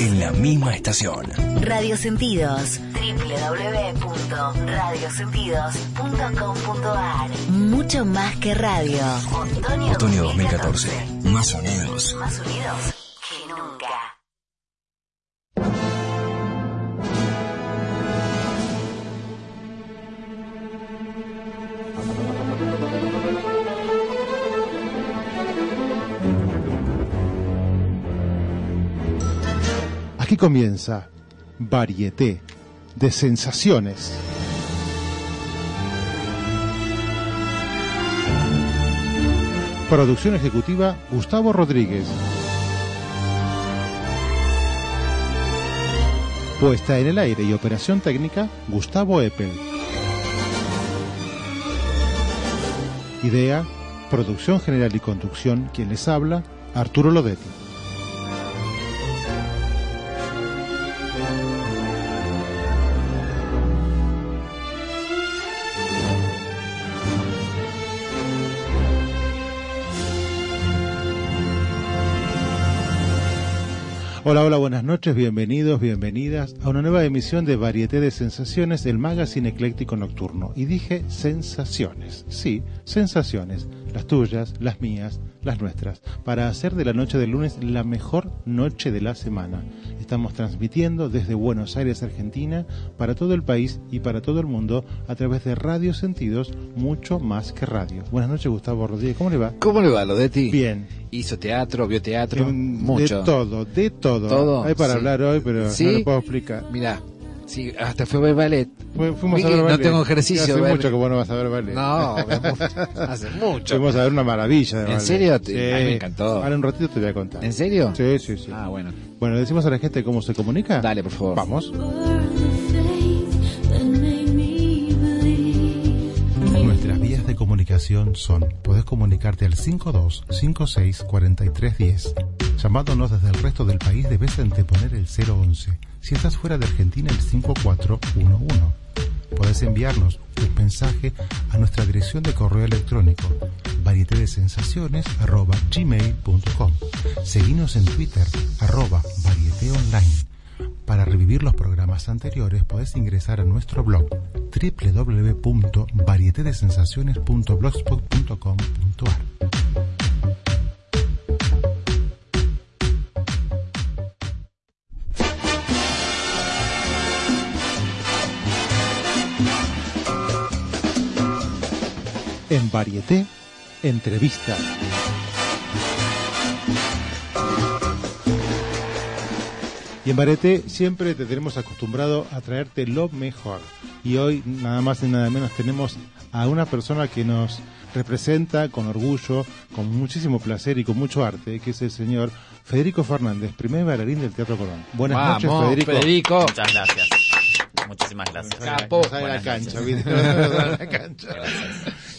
en la misma estación. Radio Sentidos. www.radiosentidos.com.ar Mucho más que radio. Otoño, Otoño 2014. Más unidos. Más unidos comienza Varieté de Sensaciones. Producción ejecutiva Gustavo Rodríguez. Puesta en el aire y operación técnica Gustavo Eppel. Idea, producción general y conducción, quien les habla, Arturo Lodetti. Hola, hola, buenas noches, bienvenidos, bienvenidas a una nueva emisión de Varieté de Sensaciones, el magazine ecléctico nocturno. Y dije sensaciones, sí, sensaciones, las tuyas, las mías, las nuestras, para hacer de la noche del lunes la mejor noche de la semana. Estamos transmitiendo desde Buenos Aires, Argentina, para todo el país y para todo el mundo a través de Radio Sentidos, mucho más que radio. Buenas noches, Gustavo Rodríguez, ¿cómo le va? ¿Cómo le va, Lodetti? Bien. Hizo teatro, vio teatro, mucho. De todo, de todo. Todo, Hay para sí. hablar hoy, pero ¿Sí? no lo puedo explicar. Mirá, sí, hasta fue a ver ballet. Fu- Fuimos a ver no ballet. tengo ejercicio, Hace ballet. mucho que vos no vas a ver ballet. No, hace mucho. Fuimos a ver una maravilla de ¿En ballet. serio? Sí. A mí me encantó. Ahora un ratito te voy a contar. ¿En serio? Sí, sí, sí. Ah, bueno. Bueno, decimos a la gente cómo se comunica. Dale, por favor. Vamos. Nuestras vías de comunicación son, podés comunicarte al 52564310. Llamándonos desde el resto del país debes anteponer el 011. Si estás fuera de Argentina, el 5411. Podés enviarnos un mensaje a nuestra dirección de correo electrónico varietedesensaciones@gmail.com. Seguinos en Twitter arroba varieteonline. Para revivir los programas anteriores podés ingresar a nuestro blog www.varietedesensaciones.blogspot.com.ar En Varieté, entrevista. Y en Varieté siempre te tenemos acostumbrado a traerte lo mejor. Y hoy nada más y nada menos tenemos a una persona que nos representa con orgullo, con muchísimo placer y con mucho arte, que es el señor Federico Fernández, primer bailarín del Teatro Colón. Buenas Vamos, noches, Federico. Federico. Muchas gracias. Muchísimas gracias. Capo. A la cancha. Gracias.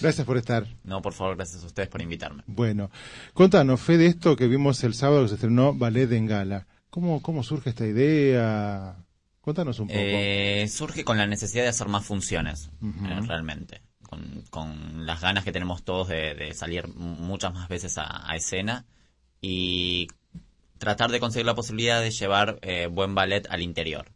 Gracias por estar. No, por favor, gracias a ustedes por invitarme. Bueno, contanos, Fe, de esto que vimos el sábado que se estrenó Ballet en Gala. ¿Cómo, cómo surge esta idea? Contanos un poco. Eh, surge con la necesidad de hacer más funciones, eh, realmente. Con, con las ganas que tenemos todos de, de salir muchas más veces a, a escena y tratar de conseguir la posibilidad de llevar eh, buen ballet al interior.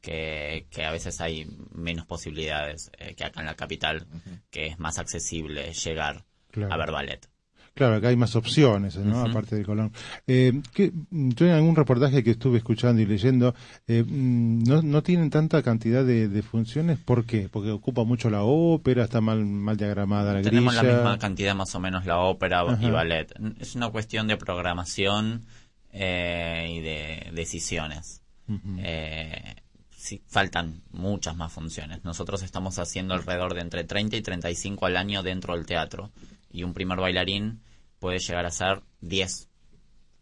Que, que a veces hay menos posibilidades eh, que acá en la capital, que es más accesible llegar Claro. a ver ballet. Claro, acá hay más opciones. Aparte del Colón. Eh, ¿qué- yo en algún reportaje que estuve escuchando y leyendo, eh, mm, no, no tienen tanta cantidad de, de funciones. ¿Por qué? Porque ocupa mucho la ópera, está mal, mal diagramada la Tenemos la misma cantidad más o menos la ópera y ballet. Es una cuestión de programación eh, y de decisiones. Eh, sí, faltan muchas más funciones. Nosotros estamos haciendo alrededor de entre 30 y 35 al año dentro del teatro. Y un primer bailarín puede llegar a ser 10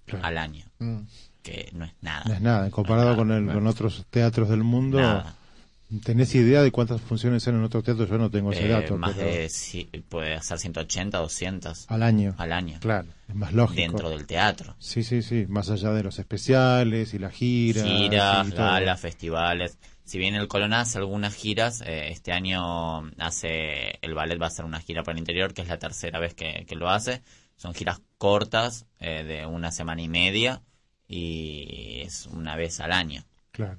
Claro. al año, Mm. que no es nada. No es nada, comparado No es con, el, con otros teatros del mundo. Nada. ¿Tenés idea de cuántas funciones eran en otros teatros? Yo no tengo ese Eh, dato. más pero de, si- puede ser 180, 200 Al año. al año. Claro, es más lógico. Dentro del teatro. Sí, sí, sí, más allá de los especiales y las giras. giras, galas, festivales. Si bien el Colón hace algunas giras, eh, este año hace el ballet va a hacer una gira para el interior, que es la tercera vez que, que lo hace. Son giras cortas, eh, de una semana y media, y es una vez al año. Claro,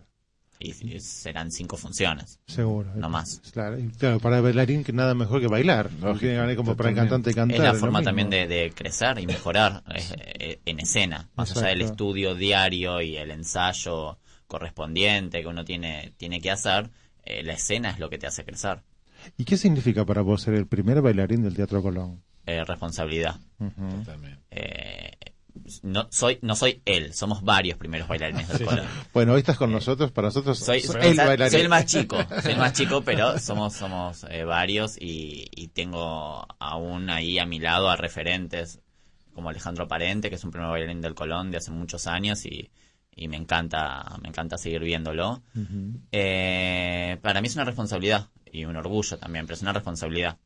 Y serán cinco funciones. seguro. No más. Claro, claro, para el bailarín que nada mejor que bailar. Porque como para el cantante cantar. es la forma también de, de crecer y mejorar eh, eh, en escena, más allá del Exacto. estudio diario y el ensayo correspondiente que uno tiene, tiene que hacer, eh, la escena es lo que te hace crecer. ¿Y qué significa para vos ser el primer bailarín del Teatro Colón? Eh, responsabilidad. Eh, no soy no soy él, somos varios primeros bailarines del Colón. Bueno, hoy estás con nosotros, para nosotros Soy, soy- el bailarín. soy el más chico, soy el más chico, pero somos somos eh, varios y, y tengo aún ahí a mi lado a referentes como Alejandro Parente, que es un primer bailarín del Colón de hace muchos años y, y me encanta me encanta seguir viéndolo. Eh, para mí es una responsabilidad y un orgullo también, pero es una responsabilidad.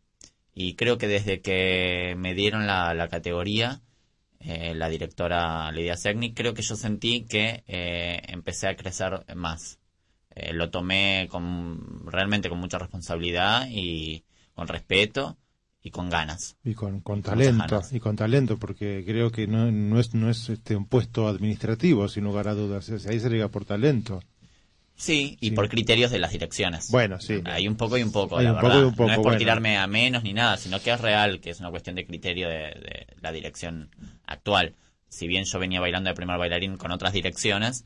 Y creo que desde que me dieron la, la categoría, eh, la directora Lidia Segni, creo que yo sentí que eh, empecé a crecer más. Eh, lo tomé con, realmente con mucha responsabilidad y con respeto y con ganas. Y con, con talento, y con talento, porque creo que no, no es, no es este, un puesto administrativo, sin lugar a dudas. Ahí se llega por talento. Sí, y Sí. por criterios de las direcciones. Bueno, sí. Hay un poco y un poco, Hay la un poco verdad. y un poco, no es por bueno. tirarme a menos ni nada, sino que es real, que es una cuestión de criterio de, de la dirección actual. Si bien yo venía bailando de primer bailarín con otras direcciones,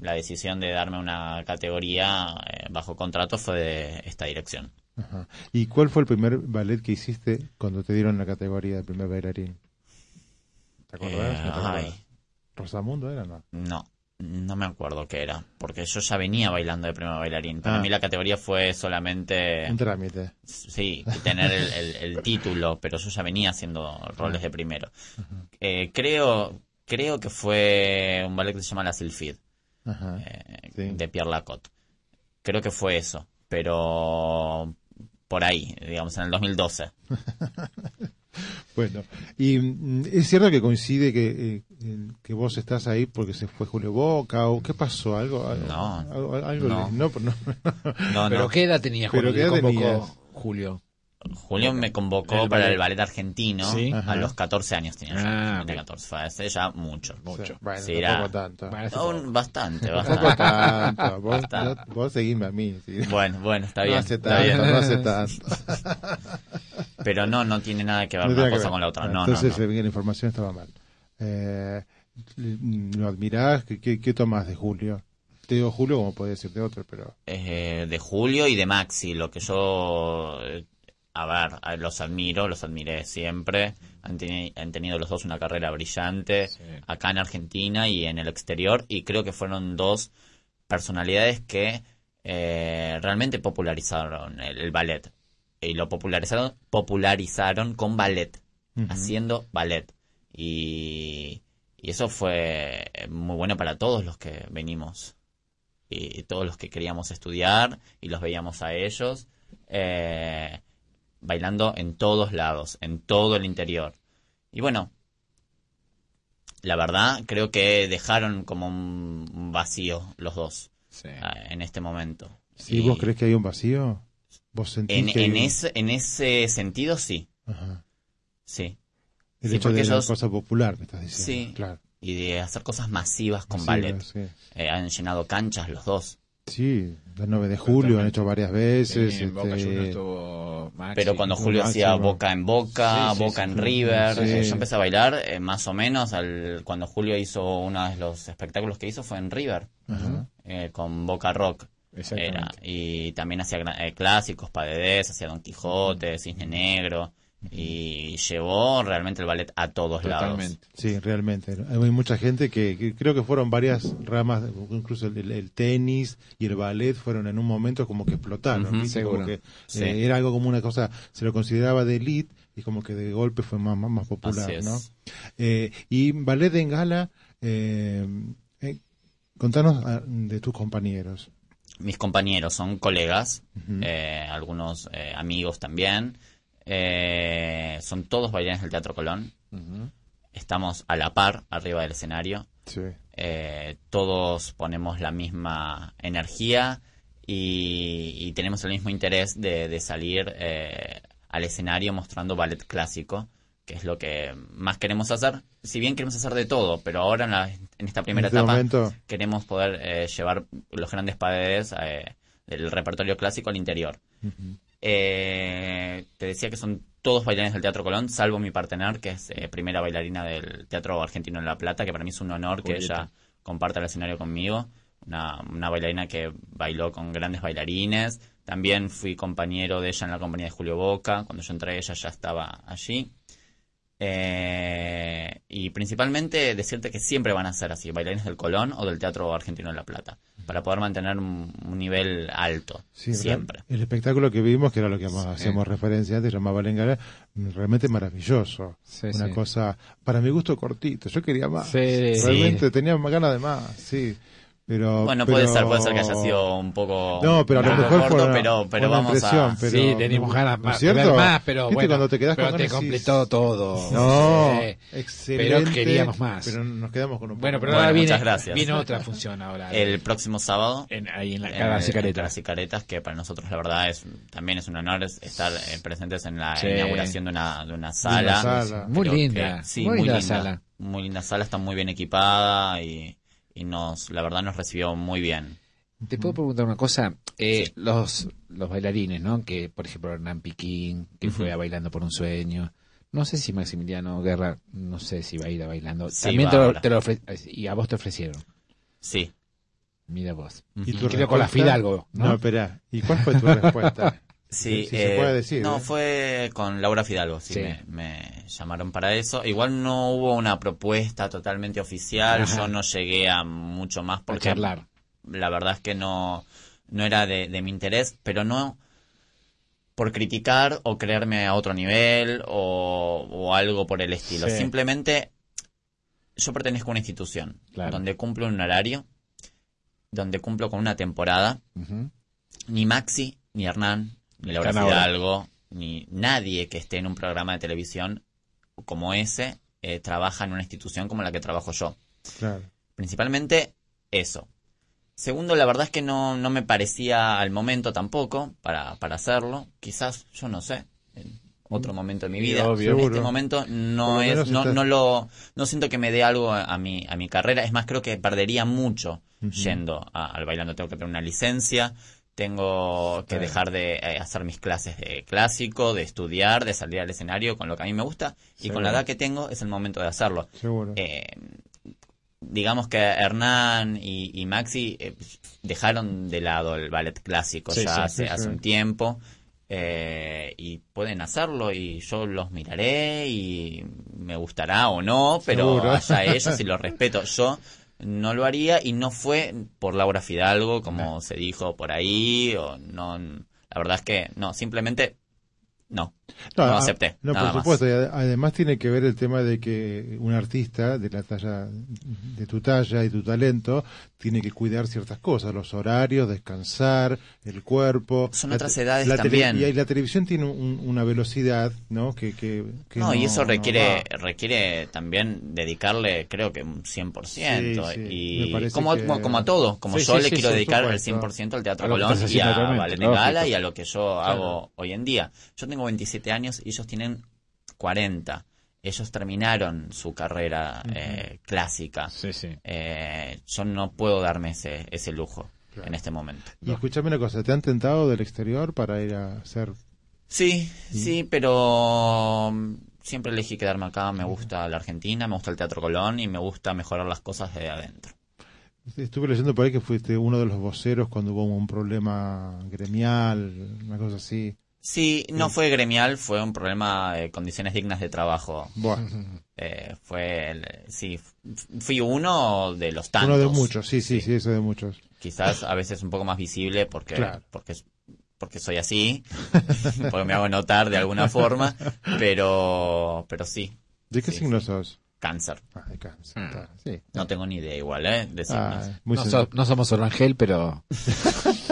la decisión de darme una categoría eh, bajo contrato fue de esta dirección. Ajá. ¿Y cuál fue el primer ballet que hiciste cuando te dieron la categoría de primer bailarín? ¿Te acordás? Eh, ¿No te acordás? ay. ¿Rosamundo era no? No, no me acuerdo qué era, porque yo ya venía bailando de primer bailarín. Para Ah. mí la categoría fue solamente... Un trámite. Sí, tener el, el- el título, pero yo ya venía haciendo roles de primero. Eh, creo, creo que fue un ballet que se llama La Sylphide, Ajá. eh, Sí. de Pierre Lacotte. Creo que fue eso, pero por ahí, digamos, en el 2012. Bueno, y mm, es cierto que coincide que, eh, que vos estás ahí porque se fue Julio Boca o qué pasó, algo, algo, No, algo, algo no. le- no, no, No, ¿Pero no. qué edad tenía. Julio? Julio me convocó El para ballet. el ballet argentino Sí. a los 14 años tenía yo. Ah, bien. 14, fue hace ya mucho. Mucho. Bueno, Sí, tampoco era- tanto. Parece No, un- bastante, Tampoco bastante. tanto. Vos, Bastante. no- vos seguime a mí. sí. Bueno, bueno, está no bien. hace está tanto, bien. no hace tanto. Pero no, no tiene nada que ver No una cosa ver. con la otra. No, Entonces no, se no. la información estaba mal. Eh, ¿Lo admirás? ¿Qué, qué, qué tomás de Julio? Te digo Julio como puede decirte otro, pero... Eh, de Julio y de Maxi, lo que yo, eh, a ver, a- los admiro, los admiré siempre. Han, teni- han tenido los dos una carrera brillante Sí. acá en Argentina y en el exterior y creo que fueron dos personalidades que eh, realmente popularizaron el, el ballet. Y lo popularizaron popularizaron con ballet haciendo ballet. Y, y eso fue muy bueno para todos los que venimos. Y todos los que queríamos estudiar y los veíamos a ellos. Eh, bailando en todos lados, en todo el interior. Y bueno, la verdad creo que dejaron como un vacío los dos Sí. ah, en este momento. ¿Y Y vos crees que hay un vacío? ¿Vos sentís en, que en hay- ese, en ese sentido sí, Ajá. sí. El Sí, hecho de porque la ellos- cosa popular que estás diciendo. Sí. Claro. Y de hacer cosas masivas con ballet. Sí, Eh, han llenado canchas los dos. Sí, el 9 de julio han hecho varias veces. Sí, en Boca este, estuvo Maxi. Pero cuando Julio hacía boca en boca, Sí, sí, boca sí, en sí. River, Sí. eh, yo empecé a bailar eh, más o menos al, cuando Julio hizo uno de los espectáculos que hizo fue en River, Ajá. eh, con Boca Rock. Era, y también hacía eh, clásicos, Padedés, hacía Don Quijote, Cisne Negro, y llevó realmente el ballet a todos lados. Totalmente. Sí, realmente. Hay mucha gente que, que creo que fueron varias ramas, incluso el, el- el tenis y el ballet fueron en un momento como que explotaron. Como que, Sí. eh, era algo como una cosa, se lo consideraba de elite y como que de golpe fue más, más, más popular. ¿no? Eh, y ballet en gala, eh, eh, contanos ah, de tus compañeros. Mis compañeros son colegas, eh, algunos eh, amigos también. Eh, son todos bailarines del Teatro Colón. Estamos a la par arriba del escenario. Sí. eh, todos ponemos la misma energía y, y tenemos el mismo interés de, de salir eh, al escenario mostrando ballet clásico, que es lo que más queremos hacer. Si bien queremos hacer de todo, pero ahora en, la- en esta primera En este etapa momento- queremos poder eh, llevar los grandes eh, del repertorio clásico al interior. Eh, te decía que son todos bailarines del Teatro Colón, salvo mi partener, que es eh, primera bailarina del Teatro Argentino en La Plata, que para mí es un honor que ella comparta el escenario conmigo. Una, una bailarina que bailó con grandes bailarines. También fui compañero de ella en la compañía de Julio Boca. Cuando yo entré, ella ya estaba allí. Eh, y principalmente decirte que siempre van a ser así, bailarines del Colón o del Teatro Argentino de La Plata, para poder mantener un, un nivel alto, Sí, siempre. El espectáculo que vimos, que era lo que hemos- hacíamos referencia antes, llamaba Lengara, realmente maravilloso. Sí, Una sí. cosa, para mi gusto, cortito. Yo quería más. Sí. Realmente tenía más ganas de más, sí. Pero, Bueno, pero- puede ser, puede ser que haya sido un poco, No, pero a lo mejor corto, fue una, pero, pero una vamos a... pero- sí, teníamos ganas ¿no más, es de ver cierto? más, pero ¿Viste bueno, cuando te quedás pero con te completó todo. No, Sí. excelente. Pero queríamos más. Pero nos quedamos con un Bueno, poco pero más. Bueno, ahora viene, muchas gracias. viene otra función ahora. El próximo sábado, en, ahí en la cara de en Cicareta. las Cicaretas, que para nosotros la verdad es también es un honor es- estar eh, presentes en la Sí. inauguración de una, de una sala. sala. Muy linda, que- sí, muy muy, linda linda, sala. Muy linda sala, está muy bien equipada y, y nos, la verdad nos recibió muy bien. Te puedo preguntar una cosa. Eh, Sí. los, los bailarines, ¿no? Que, por ejemplo, Hernán Piquín, que fue a Bailando por un Sueño. No sé si Maximiliano Guerra, no sé si va a ir a Bailando. Sí, También va te lo, te lo ofre- y a vos te ofrecieron. Sí. Mira vos. ¿Y tu. Creo con la? Fidalgo, ¿no? No, espera. ¿Y cuál fue tu respuesta? Sí, Si se eh, puede decir, No, ¿eh? fue con Laura Fidalgo, sí, Sí. Me, me llamaron para eso. Igual no hubo una propuesta totalmente oficial, Ajá. yo no llegué a mucho más Por porque charlar. la verdad es que no, no era de, de mi interés, pero no por criticar o creerme a otro nivel o, o algo por el estilo. Sí. Simplemente yo pertenezco a una institución Claro. donde cumplo un horario, donde cumplo con una temporada ni Maxi, ni Hernán, ni Laura. Fidalgo, ni nadie que esté en un programa de televisión como ese eh, trabaja en una institución como la que trabajo yo. Claro. Principalmente eso. Segundo, la verdad es que no, no me parecía al momento tampoco para, para hacerlo. Quizás, yo no sé, en otro momento de mi vida. obvio. en Seguro. este momento no es, no, estás- no lo, no siento que me dé algo a, a mi, a mi carrera. Es más, creo que perdería mucho yendo a- al bailando. Tengo que tener una licencia, tengo que dejar de eh, hacer mis clases de clásico, de estudiar, de salir al escenario con lo que a mí me gusta. Y Seguro. con la edad que tengo es el momento de hacerlo. Seguro. Eh, digamos que Hernán y, y Maxi eh, dejaron de lado el ballet clásico Sí, ya sí, hace, sí, hace un tiempo eh, y pueden hacerlo y yo los miraré y me gustará o no, pero Seguro. allá ellos y los respeto. Yo no lo haría y no fue por Laura Fidalgo como se dijo por ahí o no. La verdad es que no, simplemente no. No a- acepté, No, por supuesto. además tiene que ver el tema de que un artista de la talla, de tu talla y tu talento, tiene que cuidar ciertas cosas, los horarios, descansar, el cuerpo. Son otras edades la también. Y la televisión tiene un- una velocidad, ¿no? Que, que, que no, y eso no requiere requiere también dedicarle, creo que un 100%. Sí, y como, que- como, a todo, como Sí, yo le quiero dedicar el 100% al Teatro Colón y a actualmente, Ballet de lógico. Gala y a lo que yo hago hoy en día. Yo tengo 27 años y ellos tienen 40. Ellos terminaron su carrera eh, clásica. Sí, sí. Eh, yo no puedo darme ese, ese lujo Claro. en este momento. Y escúchame una cosa, ¿te han tentado del exterior para ir a hacer Sí, sí, pero mm, siempre elegí quedarme acá. Me gusta la Argentina, me gusta el Teatro Colón y me gusta mejorar las cosas de adentro. Estuve leyendo por ahí que fuiste uno de los voceros cuando hubo un problema gremial, una cosa así. Sí, no fue gremial, fue un problema de condiciones dignas de trabajo. Bueno, Eh, fue, el- sí, fui uno de los tantos. uno de muchos, sí, sí, sí, eso de muchos. Quizás a veces un poco más visible porque, Claro. porque, porque soy así, porque me hago notar de alguna forma, pero, pero sí, ¿De qué Sí, signo sos? cáncer. Ah, de cáncer. Mm. sí. No tengo ni idea igual, ¿eh? De signos. Ah, muy no, so- no somos Orangel, pero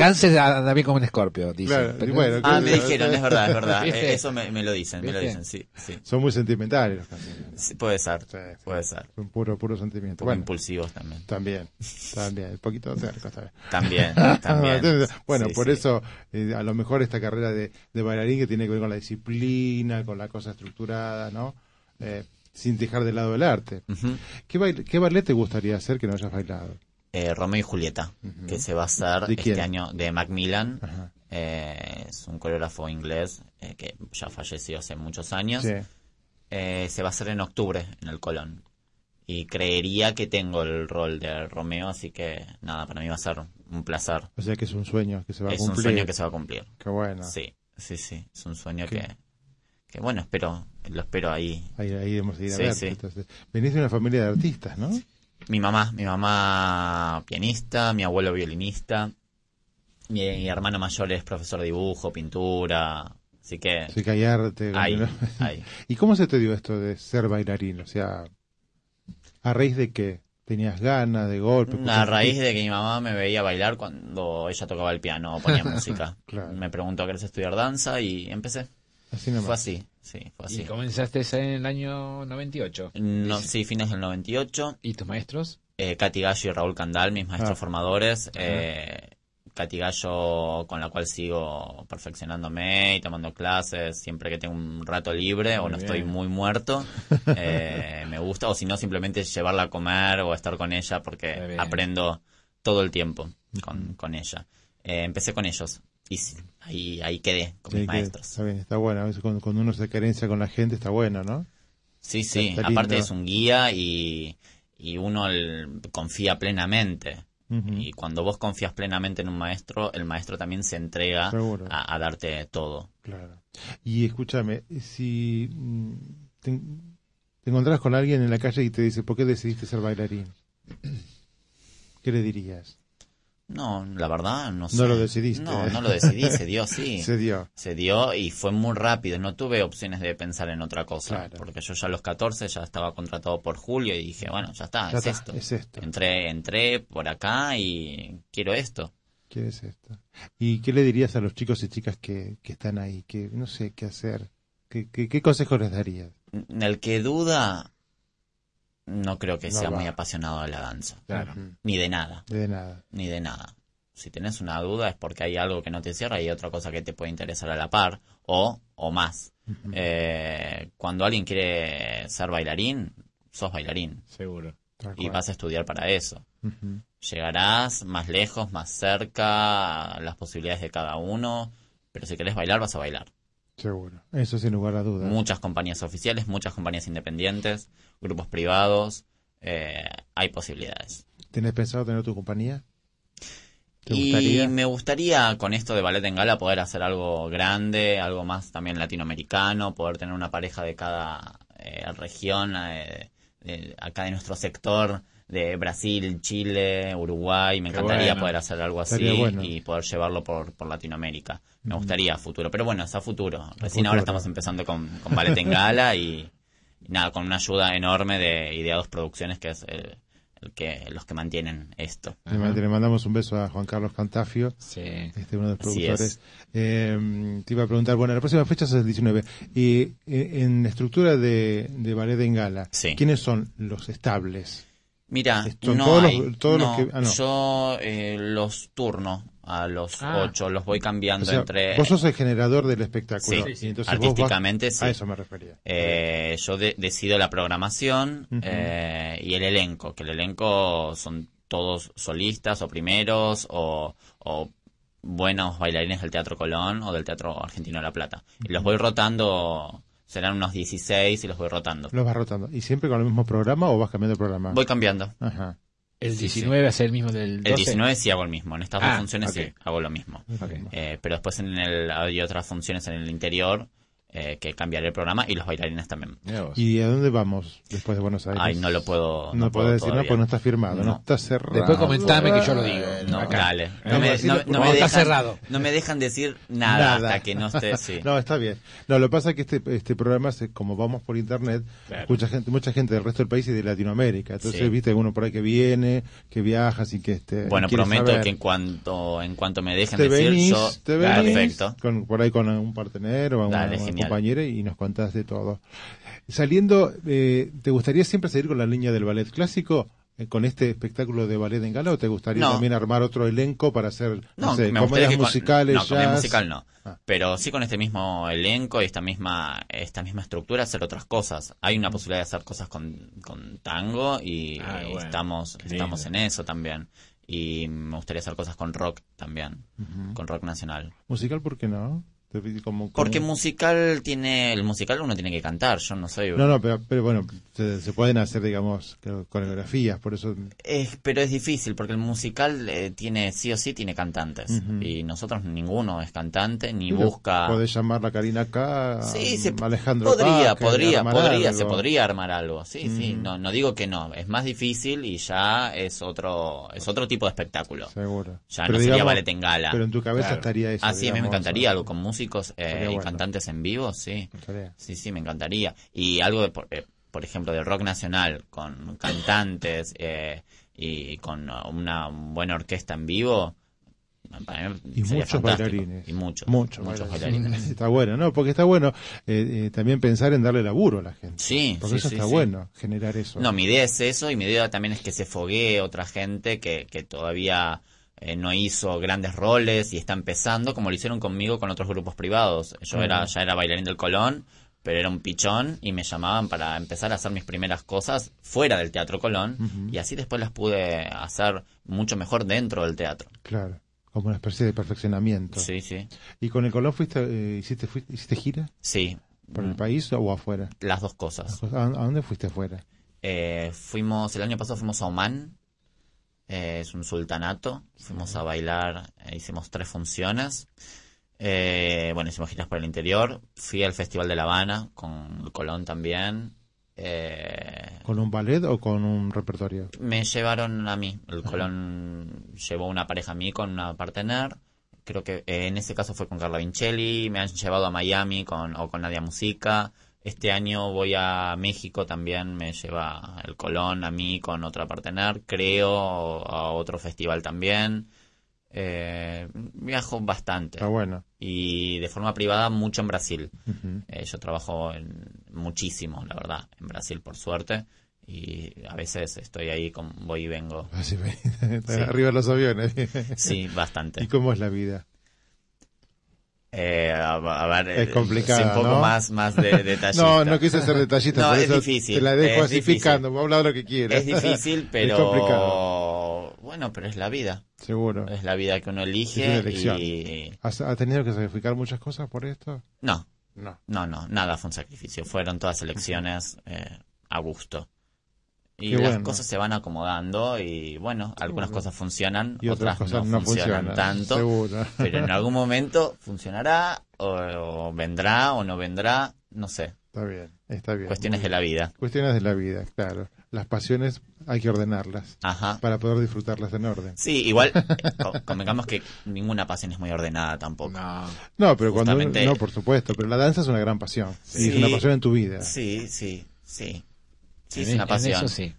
Cáncer anda bien como un escorpio, dice. Claro, Pero- y bueno, Ah, me dijeron, es verdad, es verdad. ¿Viste? Eh, Eso me, me lo dicen, me lo dicen, sí, sí. Son muy sentimentales los canciones. Sí, Puede ser, Sí, sí. puede ser. Son puro, puro sentimiento. Bueno, impulsivos también. también, también, un poquito cerca bien. También, también. bueno, Sí, por sí. eso eh, a lo mejor esta carrera de, de bailarín que tiene que ver con la disciplina, con la cosa estructurada, ¿no? Eh, sin dejar de lado el arte. ¿Qué, baile- ¿Qué ballet te gustaría hacer que no hayas bailado? Eh, Romeo y Julieta, que se va a hacer ¿De este quién? año de Macmillan. Eh, es un coreógrafo inglés eh, que ya falleció hace muchos años. Sí. Eh, se va a hacer en octubre en el Colón. Y creería que tengo el rol de Romeo, así que nada, para mí va a ser un placer. O sea que es un sueño que se va a Es un cumplir. sueño que se va a cumplir. Qué bueno. Sí, sí, sí. Es un sueño ¿Qué? que, que, bueno, espero, lo espero ahí. Ahí, ahí debemos ir a Sí, ver. sí. Entonces, venís de una familia de artistas, ¿no? Mi mamá, mi mamá pianista, mi abuelo violinista, mi, hermano mayor es profesor de dibujo, pintura, así que Así que hay arte. Ahí. ¿Y cómo se te dio esto de ser bailarín? O sea, ¿a raíz de qué? ¿Tenías ganas de golpe? a raíz de que mi mamá me veía bailar cuando ella tocaba el piano o ponía música. Claro. Me preguntó, ¿querés estudiar danza? Y empecé. Así nomás. Fue así, sí, fue Y así. comenzaste en el año 98. No, sí, fines del 98. ¿Y tus maestros? eh, Katy Gallo y Raúl Candal, mis maestros Ah. formadores. Eh, Katy Gallo, con la cual sigo perfeccionándome y tomando clases siempre que tengo un rato libre o no bien. estoy muy muerto. eh, me gusta, o si no, simplemente llevarla a comer o estar con ella porque aprendo todo el tiempo con, con ella. Eh, empecé con ellos y sí, ahí, ahí quedé con mis maestros. Está bien, está bueno. A veces cuando, cuando uno se carencia con la gente está bueno, ¿no? Sí, sí, Está aparte lindo. es un guía y, y uno el- confía plenamente. Y cuando vos confías plenamente en un maestro, el maestro también se entrega a darte todo. Claro. Y escúchame, si mm, te, te encontrás con alguien en la calle y te dice, ¿por qué decidiste ser bailarín? ¿Qué le dirías? No, la verdad, no sé. No lo decidiste, No, ¿eh? no lo decidí, se dio así. Se dio. Se dio y fue muy rápido. No tuve opciones de pensar en otra cosa. Claro. Porque yo ya a los 14 ya estaba contratado por Julio y dije, bueno, ya está, Ya es está, esto. es esto. Entré, entré por acá y quiero esto. ¿Qué es esto? ¿Y qué le dirías a los chicos y chicas que, que están ahí? Que no sé qué hacer. ¿Qué, qué, qué consejos les darías? El que duda, no creo que No sea va. muy apasionado de la danza. Claro. Ni de nada. De nada. ni de nada. Si tenés una duda es porque hay algo que no te cierra y hay otra cosa que te puede interesar a la par o, o más. Eh, cuando alguien quiere ser bailarín, sos bailarín Seguro. Y vas a estudiar para eso. Llegarás más lejos, más cerca, las posibilidades de cada uno, pero si querés bailar, vas a bailar. Seguro. Eso sin lugar a dudas. Muchas compañías oficiales, muchas compañías independientes, grupos privados, eh, hay posibilidades. ¿Tenés pensado tener tu compañía? ¿Te y gustaría? me gustaría con esto de Ballet en Gala poder hacer algo grande, algo más también latinoamericano, poder tener una pareja de cada eh, región, eh, de- acá de nuestro sector, de Brasil, Chile, Uruguay. Me Qué encantaría bueno. poder hacer algo así bueno. y poder llevarlo por, por Latinoamérica. Me gustaría a futuro, pero bueno, es a futuro. Recién futuro. ahora estamos empezando con, con Ballet en Gala y nada, con una ayuda enorme de Ideados Producciones, que es el, el que, los que mantienen esto. Le mand- le mandamos un beso a Juan Carlos Cantafio, Sí. este uno de los productores. es. Eh, te iba a preguntar, bueno, la próxima fecha es el 19. Y eh, en la estructura de, de Ballet en Gala, Sí. ¿quiénes son los estables? Mira, no todos los- todos los que- ah, no. yo eh, los turno a los Ah. ocho, los voy O cambiando sea, entre... vos sos el generador del espectáculo. Sí, sí, y entonces vos vas- artísticamente sí. A eso me refería. Eh, yo de- decido la programación eh, y el elenco, que el elenco son todos solistas o primeros o, o buenos bailarines del Teatro Colón o del Teatro Argentino de La Plata. Y los voy rotando, serán unos 16 y los voy rotando. Los vas rotando. ¿Y siempre con el mismo programa o vas cambiando de programa? Voy cambiando. Ajá. El Sí, 19 va a ser el mismo del 12. El 19 sí hago el mismo, en estas Ah, dos funciones ok. sí hago lo mismo. Ok. Eh, pero después en el, hay otras funciones en el interior eh, que cambiaré el programa y los bailarines también. ¿Y a dónde vamos después de Buenos Aires? Ay, no lo puedo. No, no puedo decir, no, todavía. pues no está firmado, no, No. está cerrado. Después comentame que yo lo digo. No, Acá. dale. No me, así no- no me está dejan, cerrado. no me dejan decir nada, hasta que no esté. Sí. No, está bien. No, lo que pasa es que este, este programa, se- como vamos por internet, Claro. mucha gente mucha gente del resto del país y de Latinoamérica. Entonces, Sí. viste, uno por ahí que viene, que viaja, así que este. Bueno, prometo saber. que en cuanto en cuanto me dejen te decir, venís, yo. te venís Perfecto. con, por ahí con un partener o una, Dale. Compañera y nos contás de todo. Saliendo, eh, ¿te gustaría siempre seguir con la línea del ballet clásico? eh, con este espectáculo de ballet en gala o te gustaría No. también armar otro elenco para hacer no, No, sé, comedias con- musicales no, comedia jazz? musical no. Ah. Pero sí con este mismo elenco y esta misma esta misma estructura hacer otras cosas. Hay una posibilidad de hacer cosas con, con tango y Ah, bueno. estamos estamos en eso también. Y me gustaría hacer cosas con rock también, con rock nacional. musical por qué no como- como- Porque musical tiene el musical uno tiene que cantar, yo no soy no no pero, pero bueno se, se pueden hacer digamos co- coreografías por eso Es- pero es difícil porque el musical eh, tiene sí o sí tiene cantantes y nosotros ninguno es cantante ni busca podés llamar la Karina acá Sí, se Alejandro podría, podría, podría, algo. se podría armar algo. Sí, sí, no, no digo que no, es más difícil y ya es otro, es otro tipo de espectáculo. seguro Ya Pero no sería ballet en gala. pero en tu cabeza Claro. estaría eso Ah, sí, a mí me encantaría algo con músicos eh, y cantantes en vivo, sí. estaría. Sí, sí, me encantaría. Y algo de, por, eh, por ejemplo, de rock nacional, con cantantes eh, y con una buena orquesta en vivo, para mí y muchos bailarines Y muchos, muchos, muchos bailarines. bailarines. está bueno no porque está bueno eh, eh, también pensar en darle laburo a la gente Sí, porque sí, eso sí, está sí. bueno generar eso No, mi idea es eso y mi idea también es que se foguee otra gente que, que todavía eh, no hizo grandes roles y está empezando, como lo hicieron conmigo con otros grupos privados. Yo era ya era bailarín del Colón, pero era un pichón y me llamaban para empezar a hacer mis primeras cosas fuera del Teatro Colón y así después las pude hacer mucho mejor dentro del teatro. claro como una especie de perfeccionamiento Sí, sí. y con el Colón fuiste eh, hiciste fuiste- hiciste gira Sí. por el país o afuera Las dos cosas. ¿A, a dónde fuiste afuera Eh, fuimos, el año pasado fuimos a Oman, eh, es un sultanato, fuimos a bailar, eh, hicimos tres funciones, eh, bueno, hicimos giras por el interior, fui al Festival de La Habana con Colón también, eh, con un ballet o con un repertorio me llevaron a mí, el Colón llevó una pareja a mí con una partener, creo que eh, en ese caso fue con Carla Vincelli, me han llevado a Miami con, o con Nadia Musica, este año voy a México también, me lleva el Colón a mí con otra partener, creo, a otro festival también. Eh, viajo bastante bueno y de forma privada mucho en Brasil. Eh, yo trabajo en, muchísimo, la verdad, en Brasil por suerte y a veces estoy ahí, con, voy y vengo. Ve, Sí. arriba de los aviones Sí, bastante. y cómo es la vida Eh, a, a ver, Es eh, complicada, sí, un poco ¿no? más, más de detallista. No, no quise ser detallista, No, por es eso difícil, te la dejo es asificando, vos hablar lo que quieras. Es difícil, pero Es complicado, bueno, pero es la vida. seguro. Es la vida que uno Es elige una elección. y ¿Has, has tenido que sacrificar muchas cosas por esto? no, No. no, no, nada fue un sacrificio. Fueron todas elecciones eh, a gusto. Y Qué las bueno. cosas se van acomodando y bueno, algunas bueno. cosas funcionan, Y otras cosas no, funcionan, tanto. seguro. Pero en algún momento funcionará o, o vendrá o no vendrá, no sé. Está bien, está bien. Cuestiones Muy de la vida. Cuestiones de la vida, claro. Las pasiones hay que ordenarlas Ajá. para poder disfrutarlas en orden. Sí, igual, co- convengamos que ninguna pasión es muy ordenada tampoco. No. No, pero cuando no, por supuesto, pero la danza es una gran pasión. Y es una pasión en tu vida. Sí, sí, sí. Sí, En es e- una en pasión. eso sí.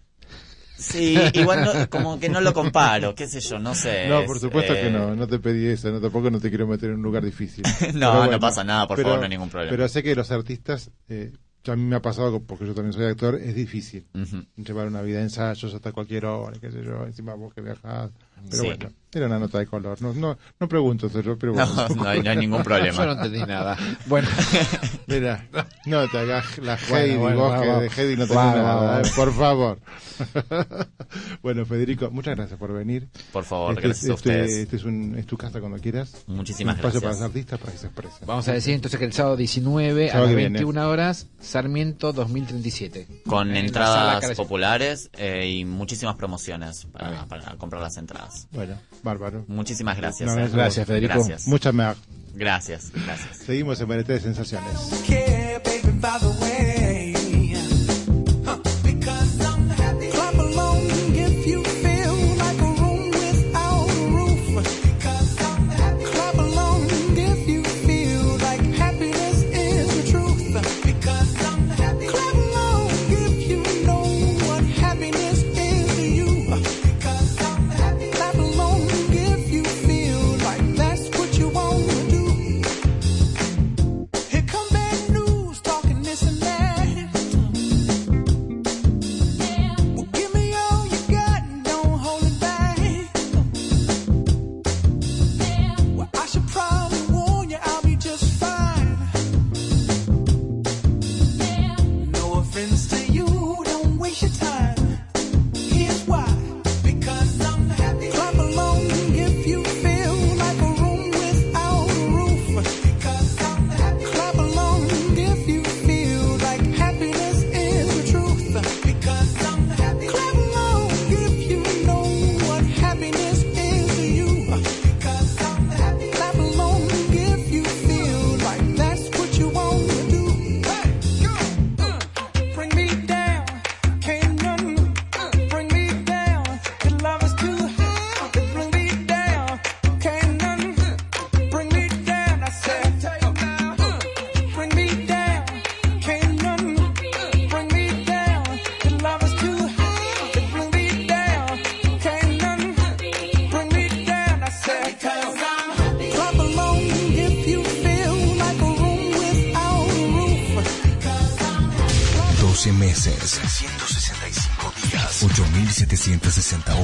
Sí, igual no- como que no lo comparo, qué sé yo, no sé. No, por supuesto que eh, no, no te pedí eso, no, tampoco no te quiero meter en un lugar difícil. No, no pasa nada, por pero- favor, no hay ningún problema. Pero sé que los artistas, eh, a mí me ha pasado, porque yo también soy actor, es difícil llevar una vida de ensayos hasta cualquier hora, qué sé yo, encima vos que viajás. Pero Sí. bueno, era una nota de color. No, no, no pregunto pero No, bueno. no hay, no hay ningún Yo no problema. entendí nada. Bueno, Mira, no te hagas la Bueno, Heidi, bueno, vos va, que va. de Heidi no tenés Va, va, nada, va. eh, por favor. bueno, Federico, muchas gracias por venir. Por favor, Este, gracias a este- ustedes. este es, un, es tu casa cuando quieras. Muchísimas un espacio gracias. para los artistas para que se expresen. vamos a decir entonces que el sábado 19 a las que viene. 21 horas, Sarmiento 2037. Con En entradas populares eh, y muchísimas promociones para comprar las entradas. Bueno, bárbaro. Muchísimas gracias. No, eh. gracias, Gracias, Federico. Gracias. Muchas me Gracias, gracias. Seguimos en Varieté de Sensaciones.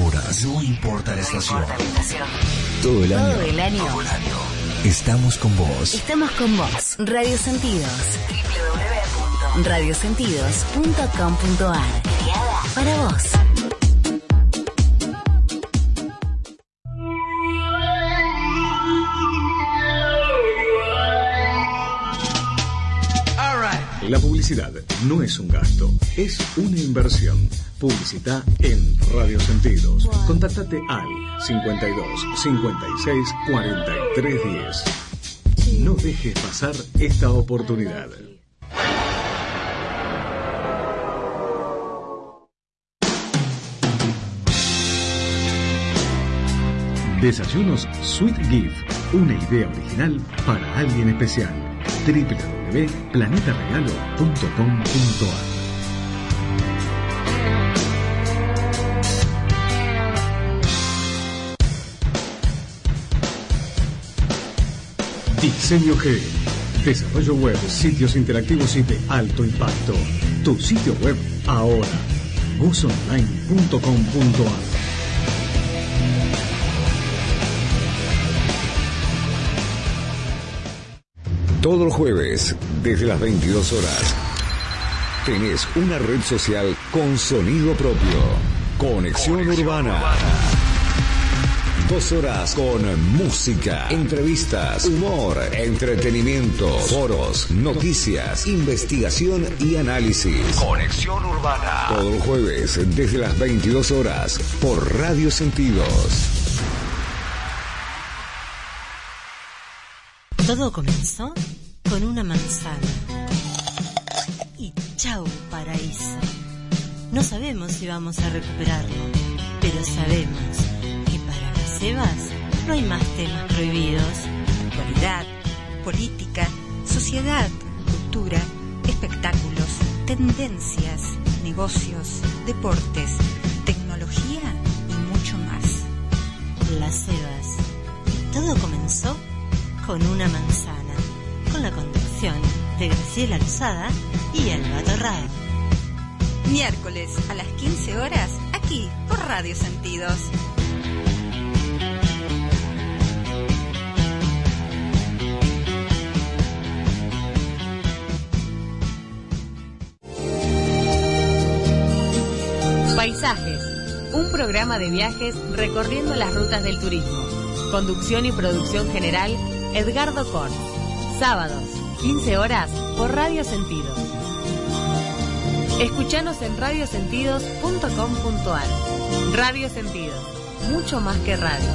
Horas. No importa la estación. Todo el año. Todo el año. Estamos con vos. Estamos con vos. Radio Sentidos. www.radiosentidos.com.ar. Para vos. La publicidad no es un gasto, es una inversión. Publicita en Radio Sentidos. Contáctate al 52 56 43 10. No dejes pasar esta oportunidad. Desayunos Sweet Gift, una idea original para alguien especial. www.planetaregalo.com.ar Diseño G. Desarrollo web, sitios interactivos y de alto impacto. Tu sitio web ahora. gusonline.com.ar Todos los jueves, desde las 22 horas, tenés una red social con sonido propio. Conexión, Urbana. Dos horas con música, entrevistas, humor, entretenimiento, foros, noticias, investigación y análisis. Conexión Urbana. Todos los jueves, desde las 22 horas, por Radio Sentidos. Todo comenzó con una manzana. Y chau, paraíso. No sabemos si vamos a recuperarlo, pero sabemos que para las Evas no hay más temas prohibidos. Actualidad, política, sociedad, cultura, espectáculos, tendencias, negocios, deportes, tecnología y mucho más. Las Evas. Todo comenzó con una manzana, con la conducción de Graciela Lozada y Alba Torrado. Miércoles a las 15 horas, aquí por Radio Sentidos. Paisajes, un programa de viajes recorriendo las rutas del turismo. Conducción y producción general, Edgardo Korn. Sábados, 15 horas, por Radio Sentido. Escuchanos en radiosentidos.com.ar. Radio Sentido, mucho más que radio.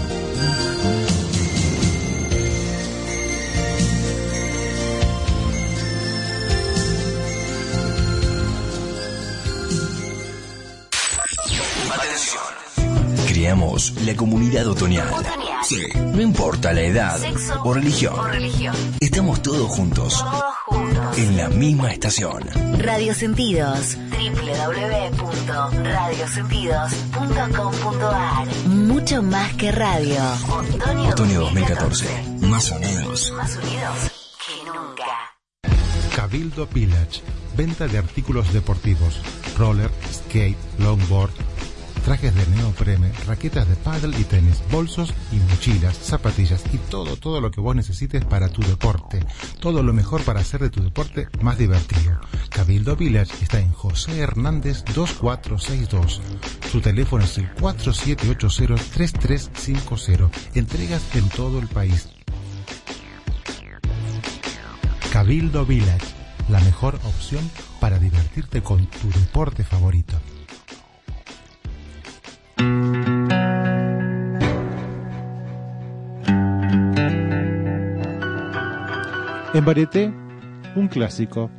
Atención. Creamos la comunidad otoñal. Sí, no importa la edad Sexo o religión. o religión. Estamos todos juntos Todos juntos. en la misma estación. Radio Sentidos. www.radiosentidos.com.ar Mucho más que radio. Otoño, Otoño 2014. Más unidos. Más unidos que nunca. Cabildo Village. Venta de artículos deportivos. Roller, skate, longboard. Trajes de neoprene, raquetas de paddle y tenis, bolsos y mochilas, zapatillas y todo, todo lo que vos necesites para tu deporte. Todo lo mejor para hacer de tu deporte más divertido. Cabildo Village está en José Hernández 2462. Su teléfono es el 4780-3350. Entregas en todo el país. Cabildo Village, la mejor opción para divertirte con tu deporte favorito. En Varieté, un clásico,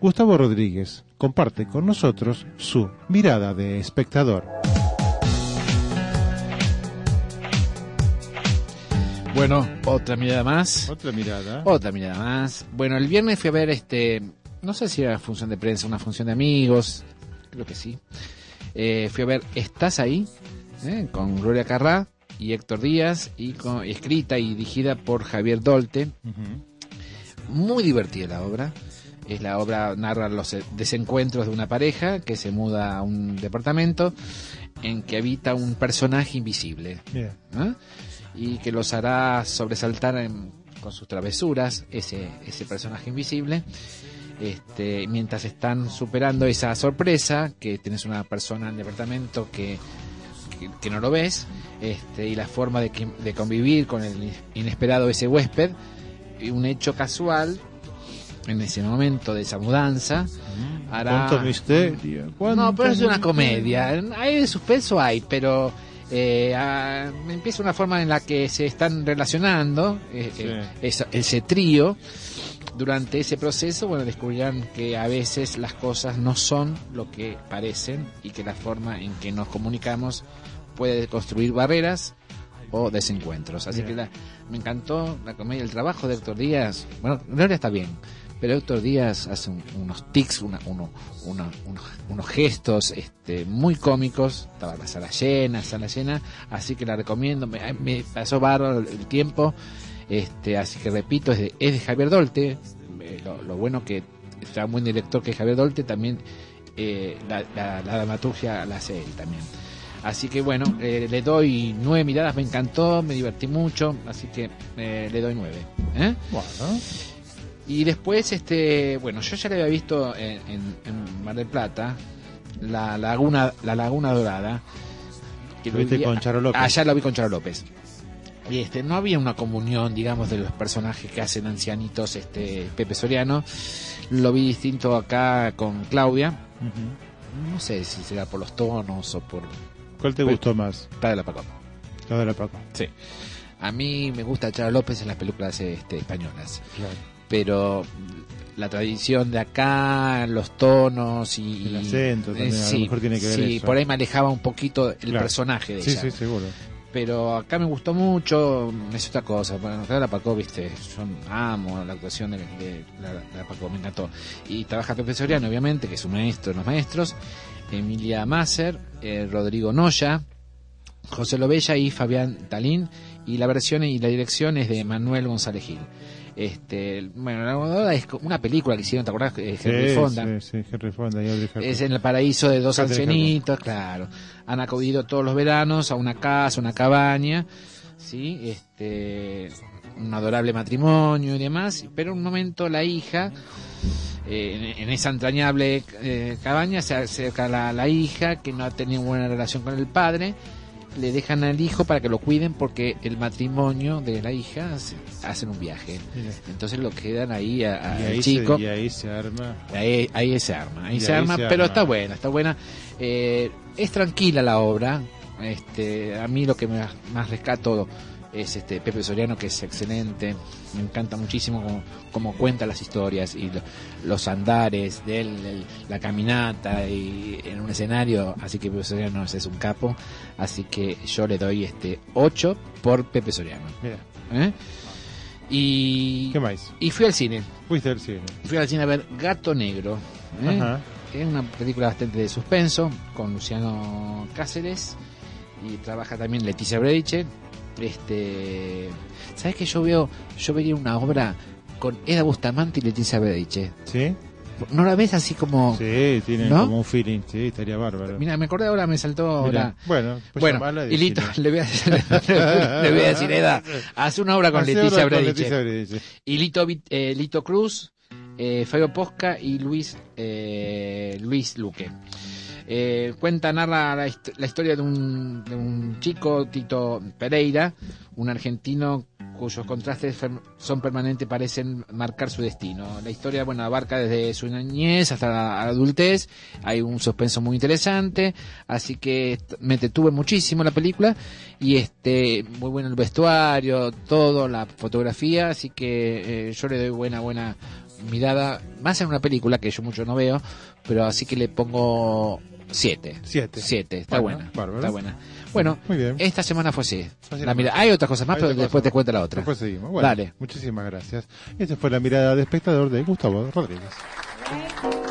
Gustavo Rodríguez comparte con nosotros su mirada de espectador. Bueno, otra mirada más. Otra mirada. Otra mirada más. Bueno, el viernes fui a ver este, no sé si era función de prensa, una función de amigos, creo que sí. Eh, fui a ver Estás ahí, eh, con Gloria Carrá y Héctor Díaz, y con, escrita y dirigida por Javier Dolte. Muy divertida la obra. Es la obra, narra los eh, desencuentros de una pareja que se muda a un departamento en que habita un personaje invisible. Y que los hará sobresaltar en- con sus travesuras, ese, ese personaje invisible, este, mientras están superando esa sorpresa, que tienes una persona en el departamento que, que, que no lo ves, este, y la forma de, que- de convivir con el inesperado ese huésped, y un hecho casual, en ese momento de esa mudanza, hará... Cuánto misterio. No, pero es una comedia. Hay de suspenso, hay, pero eh, ah, empieza una forma en la que se están relacionando eh, Sí. eh, ese trío. Durante ese proceso, bueno, descubrirán que a veces las cosas no son lo que parecen y que la forma en que nos comunicamos puede construir barreras o desencuentros. Así Bien. que la- me encantó la comedia, el trabajo de Héctor Díaz. Bueno, Gloria está bien, pero Héctor Díaz hace un- unos tics, una- uno- una- unos, unos gestos este, muy cómicos. Estaba la sala llena, sala llena, así que la recomiendo. Me, me pasó bárbaro el tiempo, este, así que repito, es de, es de Javier Dolte. Eh, lo, lo bueno que está un buen director que es Javier Dolte, también eh, la, la, la dramaturgia la hace él también. Así que bueno, eh, le doy nueve miradas, me encantó, me divertí mucho, así que eh, le doy nueve. Bueno, Y después, este, bueno, yo ya le había visto en, en- en Mar del Plata, la Laguna, la Laguna Dorada. Que Lo viste vi- con Charo López. Allá lo vi con Charo López. Y este, no había una comunión, digamos, de los personajes que hacen ancianitos, este, Pepe Soriano. Lo vi distinto acá con Claudia. No sé si será por los tonos o por ¿cuál te Pero- gustó más? la de la Paco. La de la Paco. Sí. A mí me gusta Charo López en las películas este, españolas. Claro. pero la tradición de acá, los tonos y El acento también, a lo sí, mejor tiene que ver sí, eso. por ahí me alejaba un poquito el Claro. personaje de Sí, ella. sí, seguro. Pero acá me gustó mucho, es otra cosa. Acá la Paco, viste, yo amo la actuación de, de la, la Paco, me encantó. Y trabaja Pepe Soriano, obviamente, que es un maestro de los maestros, Emilia Masser, eh, Rodrigo Noya, José Lobella y Fabián Talín. Y la versión y la dirección es de Manuel González Gil. Este, bueno, la Godada es una película que hicieron, ¿te acordás? Eh, Henry sí, Fonda. Sí, sí, Henry Fonda y. Es en el paraíso de dos Catherine ancianitos, claro. Han acudido todos los veranos a una casa, una cabaña, sí, este, un adorable matrimonio y demás. Pero en un momento la hija, eh, en, en esa entrañable eh, cabaña, se acerca la, la hija que no ha tenido buena relación con el padre. Le dejan al hijo para que lo cuiden porque el matrimonio de la hija hace- hacen un viaje. Entonces lo quedan ahí al chico. se, y ahí se arma. Ahí, ahí se arma, ahí se ahí arma, se pero está buena, está buena. Eh, es tranquila la obra. Este, a mí lo que me, más rescato es este Pepe Soriano, que es excelente. Me encanta muchísimo cómo, cómo cuenta las historias y lo- los andares de él, el- la caminata y en un escenario. Así que Pepe Soriano es un capo. Así que yo le doy este 8 por Pepe Soriano. Mira, ¿eh? Y, ¿qué más? y fui al cine. Fuiste al cine. Fui al cine a ver Gato Negro. ¿eh? Ajá. Es una película bastante de suspenso con Luciano Cáceres y trabaja también Leticia Brediche. Este, ¿sabes que yo veo? Yo vería una obra con Eda Bustamante y Leticia Brediche. ¿Sí? ¿No la ves así como? Sí, tienen ¿No? como un feeling. Sí, estaría bárbaro. Mira, me acordé ahora, me saltó ahora. Bueno, pues Bueno, y Lito, le voy, a decir, le voy a decir, Eda, haz una obra con Hace Leticia obra con. Leticia Brediche. Y Lito, eh, Lito Cruz, eh, Fabio Posca y Luis, eh, Luis Luque. Eh, cuenta, narra la, hist- la historia de un, de un chico, Tito Pereira, un argentino cuyos contrastes son permanentes, parecen marcar su destino. La historia, bueno, abarca desde su niñez hasta la adultez. Hay un suspenso muy interesante, así que me detuve muchísimo la película y este muy bueno el vestuario, todo, la fotografía, así que eh, yo le doy buena buena mirada, más en una película que yo mucho no veo, pero así que le pongo 7. Siete. 7, está Bueno, buena. bárbaro. Está buena. Bueno, Muy bien. esta semana fue así. La nomás. mira, hay otras cosas más, Hay pero después cosa. te cuento la otra. Después seguimos. Bueno, Dale. Muchísimas gracias. Esta fue la mirada de espectador de Gustavo Rodríguez.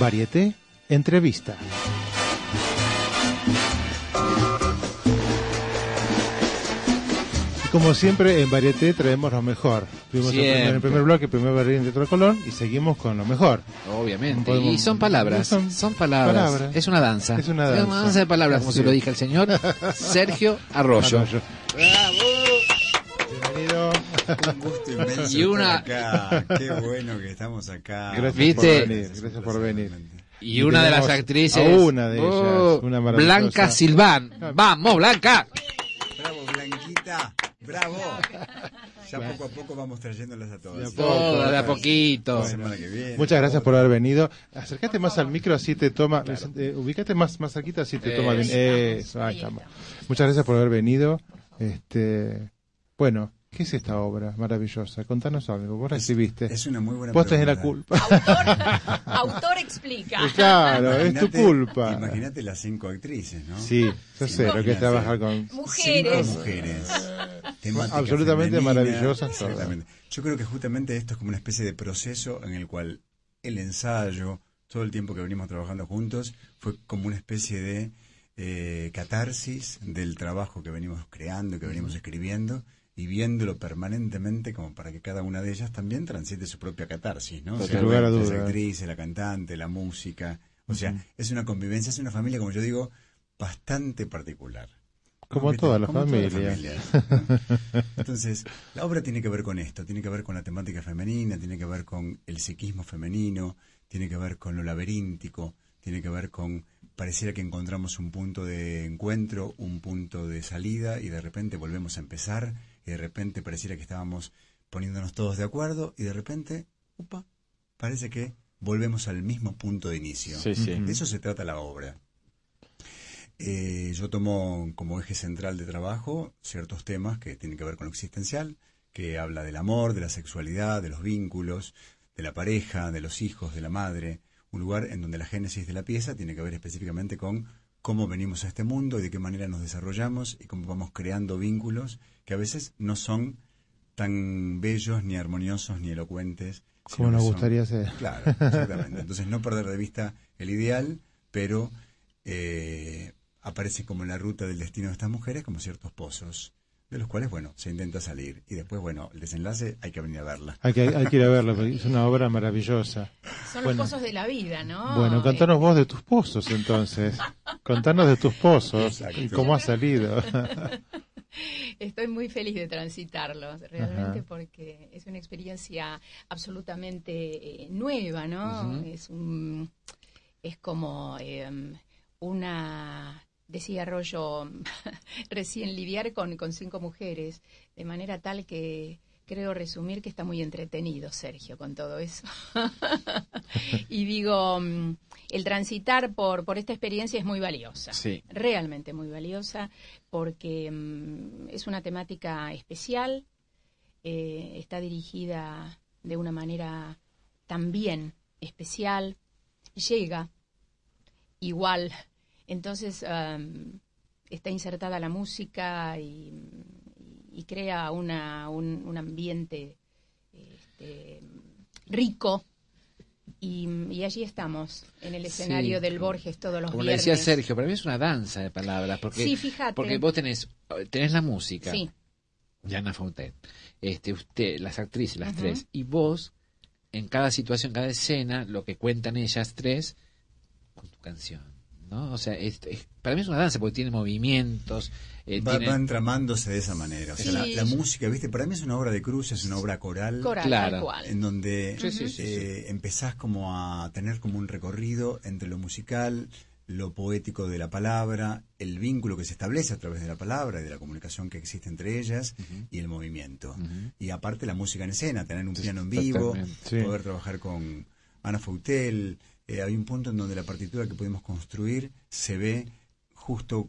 Varieté, entrevista. Y como siempre, en Varieté traemos lo mejor. Tuvimos el primer, el primer bloque, el primer Berlín de otro color, y seguimos con lo mejor. Obviamente. Podemos- y son palabras. son Son, palabras. palabras. Es una danza. Es una danza. de palabras, como se lo dije al señor Sergio Arroyo. Arroyo. Y una- acá. Qué bueno que estamos acá. Gracias ¿Viste? por venir. Gracias por venir. Y una de las actrices. a una de ellas, Oh, una maravillosa. Blanca Silván. Vamos, Blanca. Bravo, Blanquita. Bravo. Ya poco a poco vamos trayéndolas a todas. De a poco. Todo de a poquito. La semana que viene. Muchas gracias por haber venido. Acércate más al micro, así te toma. eh, ubícate más, más cerquita, así te toma bien. Eso, ahí estamos. Muchas gracias por haber venido. Este, bueno, ¿qué es esta obra maravillosa? Contanos algo. Vos recibiste. Es una muy buena Vos tenés la culpa. Autor explica. claro, es tu culpa. Imagínate las cinco actrices, ¿no? Sí, yo sé lo que es trabajar con. Mujeres. Cinco mujeres. Temática Absolutamente maravillosas todas. Exactamente. Yo creo que justamente esto es como una especie de proceso en el cual el ensayo, todo el tiempo que venimos trabajando juntos, fue como una especie de eh, catarsis del trabajo que venimos creando, que venimos escribiendo y viéndolo permanentemente como para que cada una de ellas también transite su propia catarsis, ¿no? O Sin lugar a las duda. actrices, la cantante, la música, o sea, es una convivencia, es una familia, como yo digo, bastante particular. Como todas las Como ¿no? Entonces, la obra tiene que ver con esto, tiene que ver con la temática femenina, tiene que ver con el psiquismo femenino, tiene que ver con lo laberíntico, tiene que ver con pareciera que encontramos un punto de encuentro, un punto de salida y de repente volvemos a empezar y de repente pareciera que estábamos poniéndonos todos de acuerdo y de repente, upa, parece que volvemos al mismo punto de inicio. Sí, sí. De eso se trata la obra. eh, yo tomo como eje central de trabajo ciertos temas que tienen que ver con lo existencial, que habla del amor, de la sexualidad, de los vínculos, de la pareja, de los hijos, de la madre, un lugar en donde la génesis de la pieza tiene que ver específicamente con cómo venimos a este mundo y de qué manera nos desarrollamos y cómo vamos creando vínculos que a veces no son tan bellos, ni armoniosos, ni elocuentes. Como nos son- gustaría ser. Claro, exactamente. Entonces no perder de vista el ideal, pero eh, aparece como en la ruta del destino de estas mujeres como ciertos pozos, de los cuales, bueno, se intenta salir. Y después, bueno, el desenlace hay que venir a verla. Hay que, hay que ir a verlo, porque es una obra maravillosa. Son Bueno. los pozos de la vida, ¿no? Bueno, contanos vos de tus pozos entonces. Contanos de tus pozos y cómo ha salido. Estoy muy feliz de transitarlos, realmente, Ajá. porque es una experiencia absolutamente eh, nueva, ¿no? Es un, es como eh, una decía Rollo recién lidiar con, con cinco mujeres, de manera tal que creo resumir que está muy entretenido Sergio con todo eso. y digo, mm, el transitar por, por esta experiencia es muy valiosa Sí. realmente muy valiosa porque mm, es una temática especial, eh, está dirigida de una manera también especial, llega igual, entonces am, está insertada la música y, y crea una, un, un ambiente este, rico. Y, y allí estamos, en el escenario Sí, del como- Borges todos los Como le viernes. decía Sergio, para mí es una danza de palabras. Porque, Sí, fíjate. Porque vos tenés, tenés la música. Sí. de Ana Fontaine. Este, usted, las actrices, las tres. Y vos, en cada situación, cada escena, lo que cuentan ellas tres con tu canción. ¿No? O sea, es- es- para mí es una danza porque tiene movimientos. eh, Va, tiene- va entramándose de esa manera. O sea, Sí. la, la música, ¿viste? Para mí es una obra de cruz, es una obra coral. Coral, Claro. cual. En donde Sí, sí, sí, eh, empezás como a tener como un recorrido entre lo musical, lo poético de la palabra, el vínculo que se establece a través de la palabra y de la comunicación que existe entre ellas y el movimiento. Y aparte la música en escena, tener un piano en vivo, poder trabajar con Ana Fautel. Eh, hay un punto en donde la partitura que pudimos construir se ve justo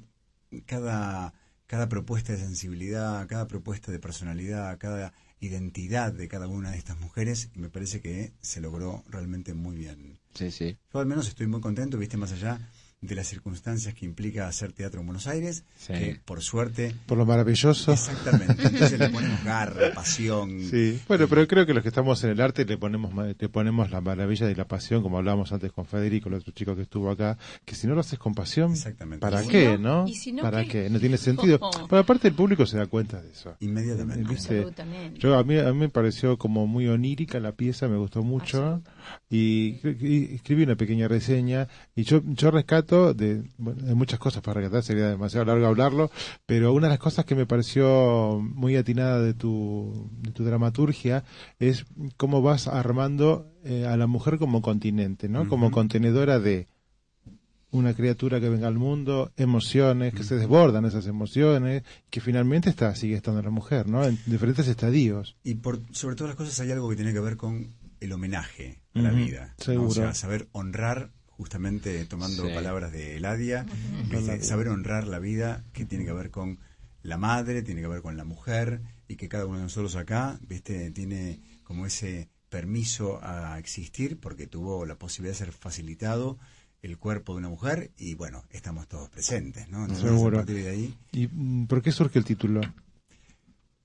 cada, cada propuesta de sensibilidad, cada propuesta de personalidad, cada identidad de cada una de estas mujeres y me parece que se logró realmente muy bien. Sí, sí. Yo al menos estoy muy contento, viste, más allá de las circunstancias que implica hacer teatro en Buenos Aires, Sí. que por suerte... Por lo maravilloso. Exactamente, entonces le ponemos garra, pasión. Sí, bueno, pero creo que los que estamos en el arte le ponemos le ponemos la maravilla y la pasión, como hablábamos antes con Federico, el otro chico que estuvo acá, que si no lo haces con pasión, Exactamente. ¿para ¿Y si qué, no? no? ¿Y si no ¿Para qué? qué? No tiene sentido. Pero aparte el público se da cuenta de eso. Inmediatamente. ¿Viste? Absolutamente. Yo a mí, a mí me pareció como muy onírica la pieza, me gustó mucho y, y escribí una pequeña reseña y yo yo rescato de bueno, hay muchas cosas para rescatar, sería demasiado largo hablarlo, pero una de las cosas que me pareció muy atinada de tu de tu dramaturgia es cómo vas armando eh, a la mujer como continente, ¿no? Como contenedora de una criatura que venga al mundo, emociones, que se desbordan esas emociones, que finalmente está, sigue estando la mujer, ¿no? En diferentes estadios. Y por sobre todas las cosas hay algo que tiene que ver con el homenaje a la vida. ¿no? seguro. O sea, saber honrar, justamente tomando Sí. palabras de Eladia, ¿viste? saber honrar la vida que tiene que ver con la madre, tiene que ver con la mujer, y que cada uno de nosotros acá, viste, tiene como ese permiso a existir porque tuvo la posibilidad de ser facilitado el cuerpo de una mujer y bueno, estamos todos presentes, ¿no? Entonces, Seguro. a partir de ahí ¿Y mm, por qué surge el título?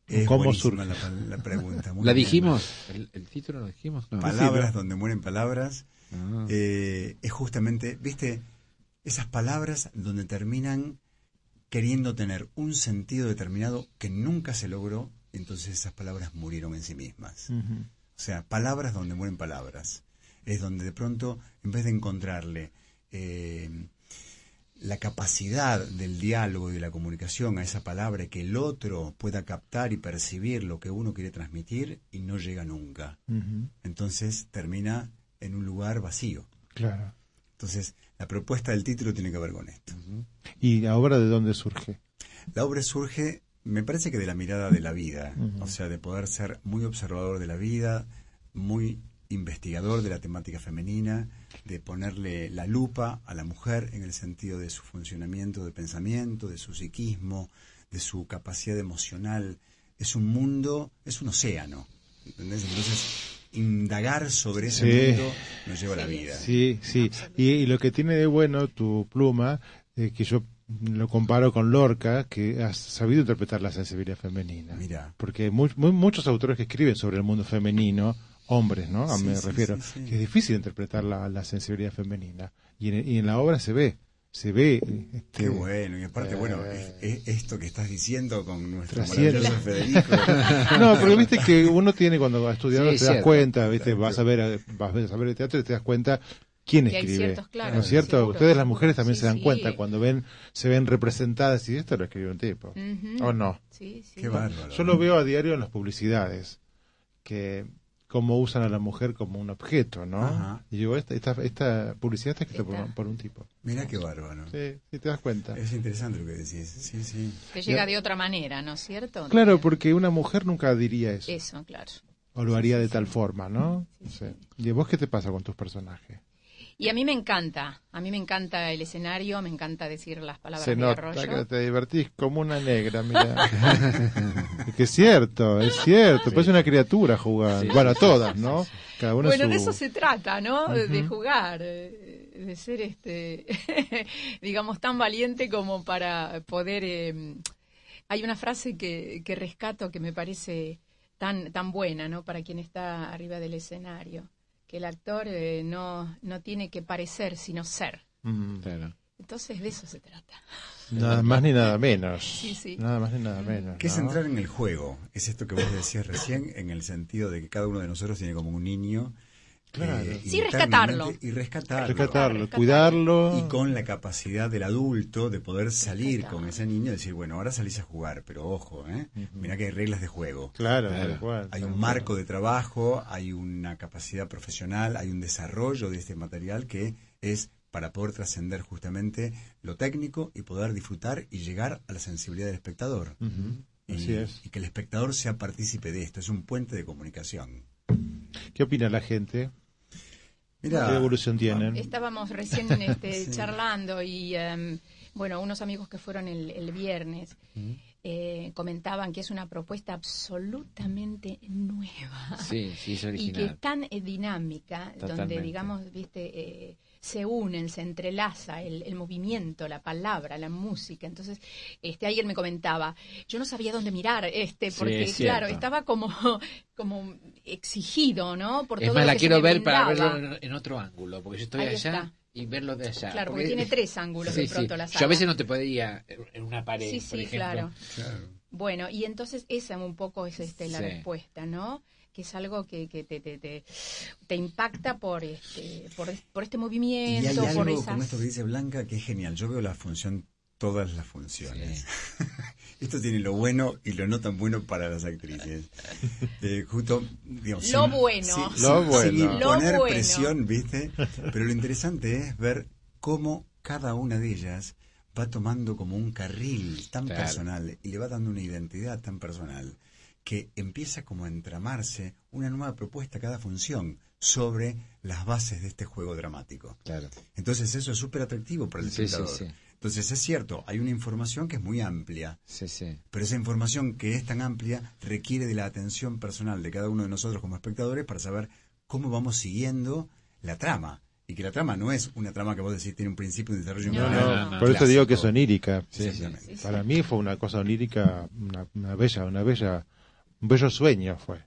Es ¿Cómo surge? La, la pregunta. muy ¿La bien. dijimos? ¿El, el título lo dijimos? No. Palabras donde mueren palabras. Ah. eh, es justamente, viste, esas palabras donde terminan queriendo tener un sentido determinado que nunca se logró, entonces esas palabras murieron en sí mismas. O sea, palabras donde mueren palabras. Es donde de pronto, en vez de encontrarle eh, la capacidad del diálogo y de la comunicación a esa palabra que el otro pueda captar y percibir lo que uno quiere transmitir y no llega nunca. Entonces termina en un lugar vacío. Claro. Entonces, la propuesta del título tiene que ver con esto. ¿Y la obra de dónde surge? La obra surge, me parece que de la mirada de la vida, o sea, de poder ser muy observador de la vida, muy investigador de la temática femenina, de ponerle la lupa a la mujer en el sentido de su funcionamiento de pensamiento, de su psiquismo, de su capacidad emocional. Es un mundo, es un océano. ¿entendés? Entonces, indagar sobre ese Sí. mundo nos lleva a la vida. Sí, sí. Y, y lo que tiene de bueno tu pluma, eh, que yo lo comparo con Lorca, que has sabido interpretar la sensibilidad femenina. Mira. Porque mu- mu- muchos autores que escriben sobre el mundo femenino, hombres, ¿no? A Sí, me sí, refiero, sí, sí. que es difícil interpretar la, la sensibilidad femenina. Y en, y en la obra se ve, se ve. eh, este, Qué bueno, y aparte, eh, bueno, es- es esto que estás diciendo con nuestro maravilloso Federico. No, porque viste que uno tiene cuando ha estudiado Sí, te das cierto. cuenta, viste, vas a ver a- vas a ver el teatro y te das cuenta quién Que hay escribe. ciertos, claro, ¿No es cierto? seguro, Ustedes las mujeres también Sí, se dan sí. cuenta cuando ven se ven representadas y esto lo escribió un tipo. ¿O no? Sí, sí. Qué bárbaro. Yo lo veo a diario en las publicidades que cómo usan a la mujer como un objeto, ¿no? Ajá. Y digo, esta, esta, esta publicidad está escrita por, por un tipo. Mira qué bárbaro. Sí, sí, te das cuenta. Es interesante lo que decís. Sí, sí. Te llega de otra manera, ¿no es cierto? Claro, porque una mujer nunca diría eso. Eso, claro. O lo haría de tal forma, ¿no? Sí. ¿Y a vos qué te pasa con tus personajes? Y a mí me encanta, a mí me encanta el escenario, me encanta decir las palabras Se de nota Arroyo. que te divertís como una negra, mira. es que es cierto, es cierto. Parece una criatura jugando. Sí. Bueno, todas, ¿no? Cada uno Bueno, su... de eso se trata, ¿no? De- jugar, eh, de ser, este, digamos, tan valiente como para poder. eh, hay una frase que, que rescato que me parece tan, tan buena, ¿no? Para quien está arriba del escenario, que el actor eh, no, no tiene que parecer, sino ser. Mm, Entonces, de eso se trata. Nada más ni nada menos. Sí, sí. Nada más ni nada menos. ¿Qué es ¿no? entrar en el juego? Es esto que vos decías recién, en el sentido de que cada uno de nosotros tiene como un niño. Claro. eh, Sí, rescatarlo. Y rescatarlo. Rescatarlo, cuidarlo. Y con la capacidad del adulto de poder salir con ese niño y decir, bueno, ahora salís a jugar, pero ojo, ¿eh? Mirá que hay reglas de juego. Claro, cual, Hay un marco de trabajo, hay una capacidad profesional, hay un desarrollo de este material que es para poder trascender justamente lo técnico y poder disfrutar y llegar a la sensibilidad del espectador. Y- así es. Y que el espectador sea partícipe de esto, es un puente de comunicación. ¿Qué opina la gente? ¿Qué evolución tienen? Estábamos recién este, charlando y, em, bueno, unos amigos que fueron el, el viernes eh, comentaban que es una propuesta absolutamente nueva. Sí, sí, es Y que original. es tan eh, dinámica, donde, digamos, viste, eh, se unen, se entrelaza el, el movimiento, la palabra, la música. Entonces, este, ayer me comentaba, yo no sabía dónde mirar, este, Sí, porque, es cierto. claro, estaba como, como exigido, ¿no? Por Es todo más, lo la que quiero ver para verlo en, otro ángulo, porque yo estoy Ahí allá está. y verlo de allá. Claro, porque tiene tres ángulos de pronto la Yo a sala. veces no te podía en en una pared, Sí, por sí, ejemplo. claro. Bueno, y entonces esa un poco es este, la Sí. respuesta, ¿no? Que es algo que, que te, te, te, te impacta por este, por, por este y hay movimiento, algo por con esto que dice Blanca que es genial. Yo veo la función, todas las funciones. esto tiene lo bueno y lo no tan bueno para las actrices. Eh, justo, digamos, Lo sin- bueno. sin- Lo sin- bueno. sin Lo imponer bueno. presión, ¿viste? Pero lo interesante es ver cómo cada una de ellas va tomando como un carril tan Claro. personal y le va dando una identidad tan personal que empieza como a entramarse una nueva propuesta a cada función sobre las bases de este juego dramático. Claro. Entonces eso es súper atractivo para el Sí, sí, espectador. sí. Entonces es cierto, hay una información que es muy amplia, Sí, sí. pero esa información que es tan amplia requiere de la atención personal de cada uno de nosotros como espectadores para saber cómo vamos siguiendo la trama. Y que la trama no es una trama que vos decís tiene un principio, un desarrollo y un No, final. no, no. Por eso digo que es onírica. Exactamente. Para mí fue una cosa onírica, una, una bella, una bella, un bello sueño fue.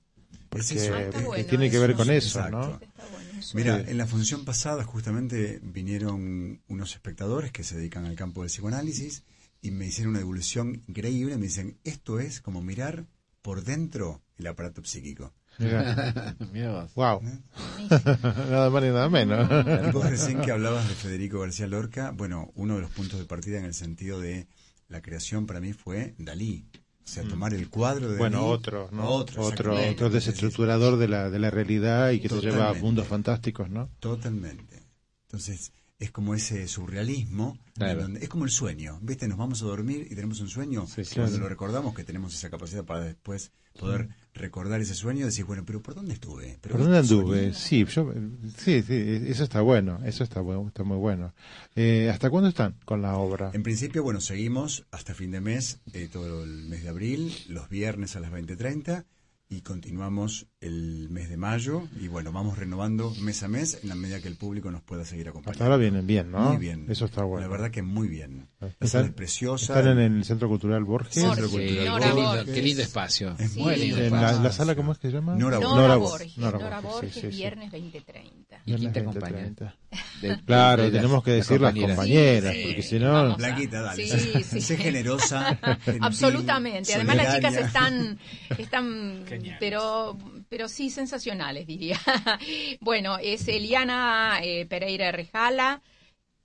Porque Es que bueno tiene que ver con eso, Exacto. ¿no? Bueno. Mira, en la función pasada justamente vinieron unos espectadores que se dedican al campo del psicoanálisis y me hicieron una devolución increíble. Me dicen, esto es como mirar por dentro el aparato psíquico. Mira. Mira vos. Wow. Buenísimo. nada más ni nada menos. Y vos recién que hablabas de Federico García Lorca, bueno, uno de los puntos de partida en el sentido de la creación para mí fue Dalí. O sea, tomar el cuadro de. Bueno, otro, ¿no? Otro, otro, otro desestructurador de la, de la realidad y que te lleva a Totalmente. mundos fantásticos, ¿no? Totalmente. Entonces, es como ese surrealismo, Claro. donde- es como el sueño, ¿viste? Nos vamos a dormir y tenemos un sueño, Sí, cuando claro. lo recordamos, que tenemos esa capacidad para después poder recordar ese sueño, decir, bueno, pero ¿por dónde estuve? ¿Pero ¿Por dónde anduve? Sí, yo, sí, sí, eso está bueno, eso está, bueno, está muy bueno. Eh, ¿Hasta cuándo están con la obra? En principio, bueno, seguimos hasta fin de mes, eh, todo el mes de abril, los viernes a las 20.30 y continuamos el mes de mayo y bueno, vamos renovando mes a mes en la medida que el público nos pueda seguir acompañando. Hasta ahora vienen bien, ¿no? Muy bien. Eso está bueno. La verdad que muy bien. La Están, sala es preciosa. están en el Centro Cultural Borges. Borges, Centro Cultural Nora qué, lindo, Borges. qué lindo espacio. Es Muy lindo En espacio. la, la sala, ¿cómo es que se llama? Nora Nora, Nora Borges, Nora Nora Borges, Borges, sí, sí, sí. viernes 20.30. ¿Y quién te Viernes acompaña? 20:30. De- Claro, de- tenemos las- que decir las compañeras. compañeras, Sí, porque sí, si no... Blanquita, dale. Sí, sí. Sé generosa. gentil, Absolutamente. Además las chicas están, están Geniales. pero, pero sí sensacionales, diría. bueno, es Eliana eh, Pereira Rejala,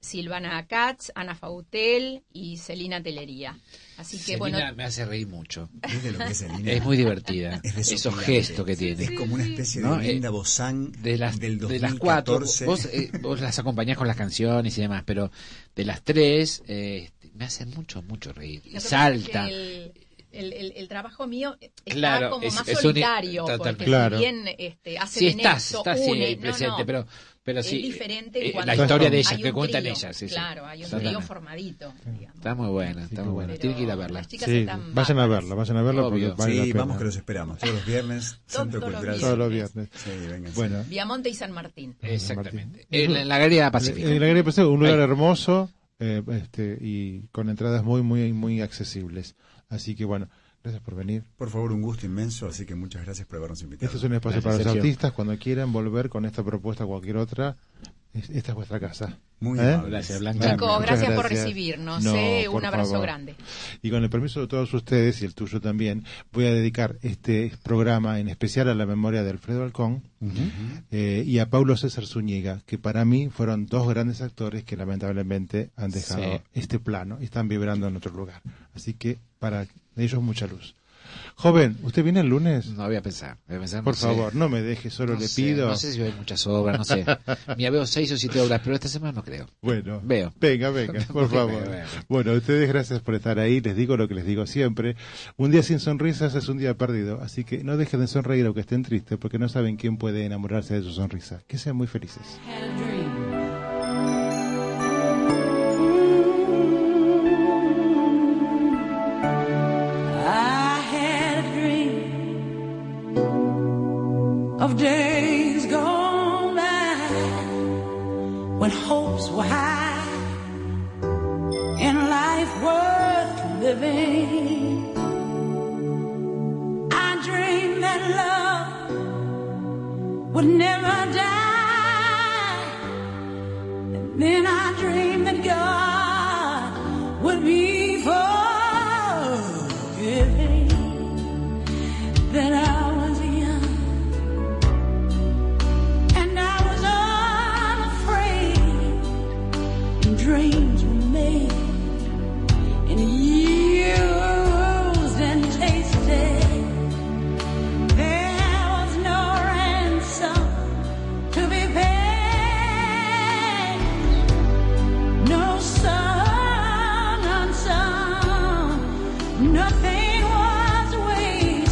Silvana Katz, Ana Fautel y Celina Telería. Así que bueno, me hace reír mucho. ¿Viste lo que es muy divertida. Es Esos gestos que tiene. Es como una especie de ¿No? Linda Eh, Bozán de las, del de las cuatro, 2014. vos, eh, vos las acompañás con las canciones y demás, pero de las tres eh, me hacen mucho, mucho reír. Y salta. es que el, el- el- el trabajo mío está Claro, como es- más es un- solitario, totalmente. porque Claro. si bien este, hace Sí, de estás, nexo, estás sí, une, no, presente, no, pero, pero es sí. diferente eh, cuando la historia de ellas, que un cuentan trío. ellas, sí, sí. Claro, hay un trío formadito, digamos. Está muy buena, está muy buena. Pero Tiene que ir a verla. las chicas Sí, están vayan a verla, vayan a verla porque Obvio. vale sí, la pena. vamos que los esperamos. Todos los viernes, Centro Todos los Cultural. Todos los viernes. Sí. Bueno, Viamonte y San Martín. Exactamente. En, la Galería Pacífica. en la Galería Pacífica, un lugar hermoso eh, este, y con entradas muy, muy, muy accesibles. Así que bueno, gracias por venir. Por favor, un gusto inmenso, así que muchas gracias por habernos invitado. Este es un espacio Gracias, para los Sergio. artistas. Cuando quieran volver con esta propuesta o cualquier otra, esta es vuestra casa. Muy ¿Eh? amable. Gracias, Blanca. Chicos, gracias, por recibirnos. No, eh, por un abrazo favor. grande. Y con el permiso de todos ustedes y el tuyo también, voy a dedicar este programa en especial a la memoria de Alfredo Alcón eh, y a Paulo César Zúñiga, que para mí fueron dos grandes actores que lamentablemente han dejado Sí. este plano y están vibrando en otro lugar. Así que para ellos mucha luz. Joven, ¿usted viene el lunes? No voy a pensar. Voy a pensar no Por sé. favor, no me deje, solo No le sé, pido. No sé si hay muchas obras, no sé. Mira, veo seis o siete obras, pero esta semana no creo. Bueno, Veo. venga, venga, por favor. venga. Bueno, ustedes gracias por estar ahí. Les digo lo que les digo siempre. Un día sin sonrisas es un día perdido. Así que no dejen de sonreír aunque estén tristes, porque no saben quién puede enamorarse de su sonrisa. Que sean muy felices. days gone by when hopes were high and life worth living. I dreamed that love would never die, and then I dreamed that God would be.